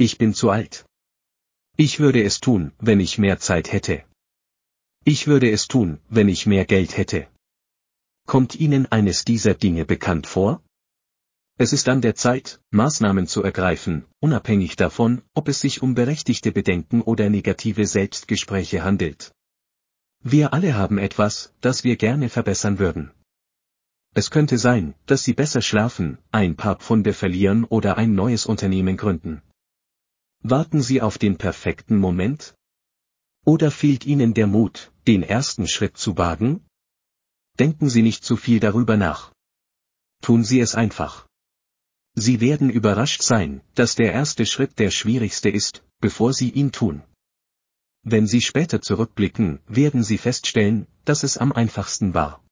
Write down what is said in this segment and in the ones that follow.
Ich bin zu alt. Ich würde es tun, wenn ich mehr Zeit hätte. Ich würde es tun, wenn ich mehr Geld hätte. Kommt Ihnen eines dieser Dinge bekannt vor? Es ist an der Zeit, Maßnahmen zu ergreifen, unabhängig davon, ob es sich um berechtigte Bedenken oder negative Selbstgespräche handelt. Wir alle haben etwas, das wir gerne verbessern würden. Es könnte sein, dass Sie besser schlafen, ein paar Pfunde verlieren oder ein neues Unternehmen gründen. Warten Sie auf den perfekten Moment? Oder fehlt Ihnen der Mut, den ersten Schritt zu wagen? Denken Sie nicht zu viel darüber nach. Tun Sie es einfach. Sie werden überrascht sein, dass der erste Schritt der schwierigste ist, bevor Sie ihn tun. Wenn Sie später zurückblicken, werden Sie feststellen, dass es am einfachsten war.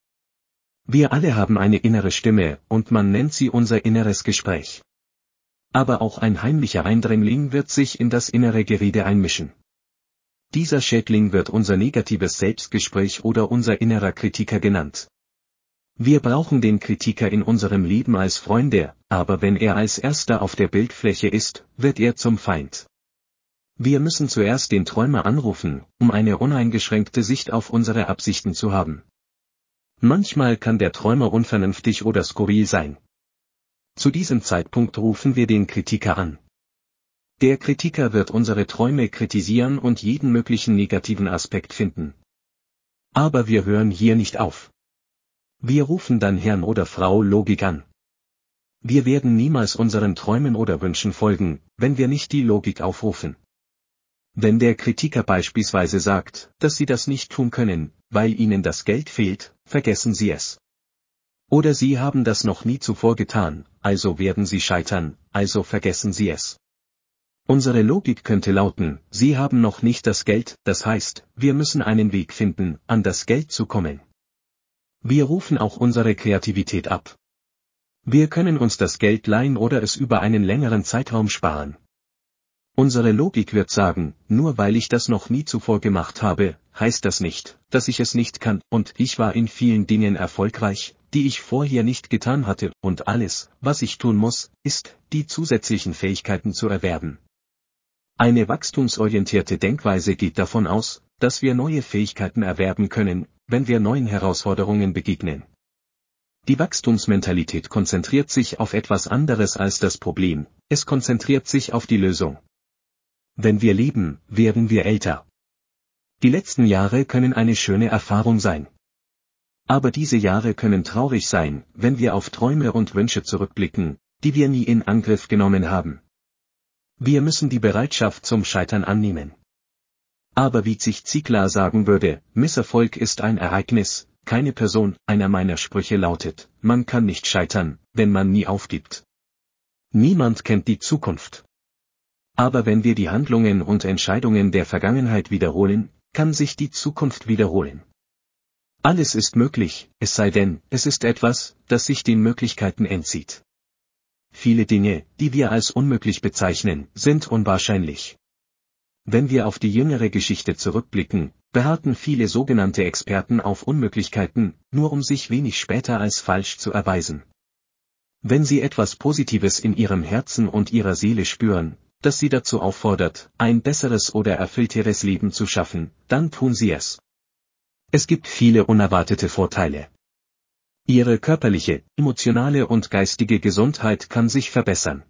Wir alle haben eine innere Stimme, und man nennt sie unser inneres Gespräch. Aber auch ein heimlicher Eindringling wird sich in das innere Gerede einmischen. Dieser Schädling wird unser negatives Selbstgespräch oder unser innerer Kritiker genannt. Wir brauchen den Kritiker in unserem Leben als Freunde, aber wenn er als erster auf der Bildfläche ist, wird er zum Feind. Wir müssen zuerst den Träumer anrufen, um eine uneingeschränkte Sicht auf unsere Absichten zu haben. Manchmal kann der Träumer unvernünftig oder skurril sein. Zu diesem Zeitpunkt rufen wir den Kritiker an. Der Kritiker wird unsere Träume kritisieren und jeden möglichen negativen Aspekt finden. Aber wir hören hier nicht auf. Wir rufen dann Herrn oder Frau Logik an. Wir werden niemals unseren Träumen oder Wünschen folgen, wenn wir nicht die Logik aufrufen. Wenn der Kritiker beispielsweise sagt, dass Sie das nicht tun können, weil Ihnen das Geld fehlt, vergessen Sie es. Oder Sie haben das noch nie zuvor getan, also werden Sie scheitern, also vergessen Sie es. Unsere Logik könnte lauten, Sie haben noch nicht das Geld, das heißt, wir müssen einen Weg finden, an das Geld zu kommen. Wir rufen auch unsere Kreativität ab. Wir können uns das Geld leihen oder es über einen längeren Zeitraum sparen. Unsere Logik wird sagen, nur weil ich das noch nie zuvor gemacht habe, heißt das nicht, dass ich es nicht kann, und ich war in vielen Dingen erfolgreich, die ich vorher nicht getan hatte, und alles, was ich tun muss, ist, die zusätzlichen Fähigkeiten zu erwerben. Eine wachstumsorientierte Denkweise geht davon aus, dass wir neue Fähigkeiten erwerben können, wenn wir neuen Herausforderungen begegnen. Die Wachstumsmentalität konzentriert sich auf etwas anderes als das Problem, es konzentriert sich auf die Lösung. Wenn wir leben, werden wir älter. Die letzten Jahre können eine schöne Erfahrung sein. Aber diese Jahre können traurig sein, wenn wir auf Träume und Wünsche zurückblicken, die wir nie in Angriff genommen haben. Wir müssen die Bereitschaft zum Scheitern annehmen. Aber wie sich Ziegler sagen würde, Misserfolg ist ein Ereignis, keine Person, einer meiner Sprüche lautet, man kann nicht scheitern, wenn man nie aufgibt. Niemand kennt die Zukunft. Aber wenn wir die Handlungen und Entscheidungen der Vergangenheit wiederholen, kann sich die Zukunft wiederholen. Alles ist möglich, es sei denn, es ist etwas, das sich den Möglichkeiten entzieht. Viele Dinge, die wir als unmöglich bezeichnen, sind unwahrscheinlich. Wenn wir auf die jüngere Geschichte zurückblicken, beharrten viele sogenannte Experten auf Unmöglichkeiten, nur um sich wenig später als falsch zu erweisen. Wenn Sie etwas Positives in Ihrem Herzen und Ihrer Seele spüren, das Sie dazu auffordert, ein besseres oder erfüllteres Leben zu schaffen, dann tun Sie es. Es gibt viele unerwartete Vorteile. Ihre körperliche, emotionale und geistige Gesundheit kann sich verbessern.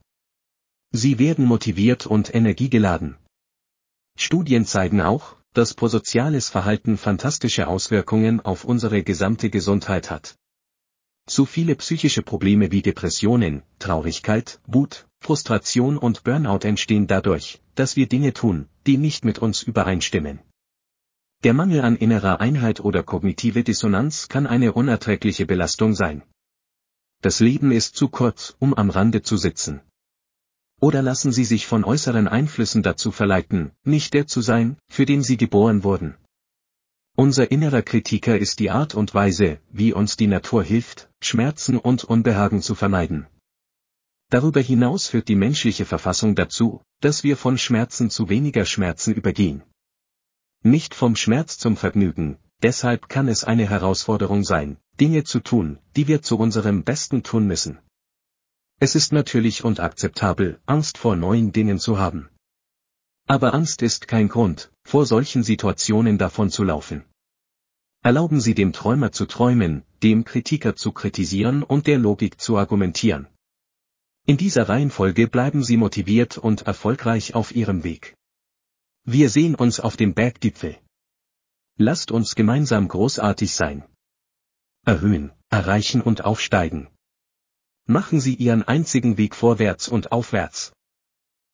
Sie werden motiviert und energiegeladen. Studien zeigen auch, dass prosoziales Verhalten fantastische Auswirkungen auf unsere gesamte Gesundheit hat. Zu viele psychische Probleme wie Depressionen, Traurigkeit, Wut, Frustration und Burnout entstehen dadurch, dass wir Dinge tun, die nicht mit uns übereinstimmen. Der Mangel an innerer Einheit oder kognitive Dissonanz kann eine unerträgliche Belastung sein. Das Leben ist zu kurz, um am Rande zu sitzen. Oder lassen Sie sich von äußeren Einflüssen dazu verleiten, nicht der zu sein, für den Sie geboren wurden. Unser innerer Kritiker ist die Art und Weise, wie uns die Natur hilft, Schmerzen und Unbehagen zu vermeiden. Darüber hinaus führt die menschliche Verfassung dazu, dass wir von Schmerzen zu weniger Schmerzen übergehen. Nicht vom Schmerz zum Vergnügen, deshalb kann es eine Herausforderung sein, Dinge zu tun, die wir zu unserem Besten tun müssen. Es ist natürlich und akzeptabel, Angst vor neuen Dingen zu haben. Aber Angst ist kein Grund, vor solchen Situationen davon zu laufen. Erlauben Sie dem Träumer zu träumen, dem Kritiker zu kritisieren und der Logik zu argumentieren. In dieser Reihenfolge bleiben Sie motiviert und erfolgreich auf Ihrem Weg. Wir sehen uns auf dem Berggipfel. Lasst uns gemeinsam großartig sein. Erhöhen, erreichen und aufsteigen. Machen Sie Ihren einzigen Weg vorwärts und aufwärts.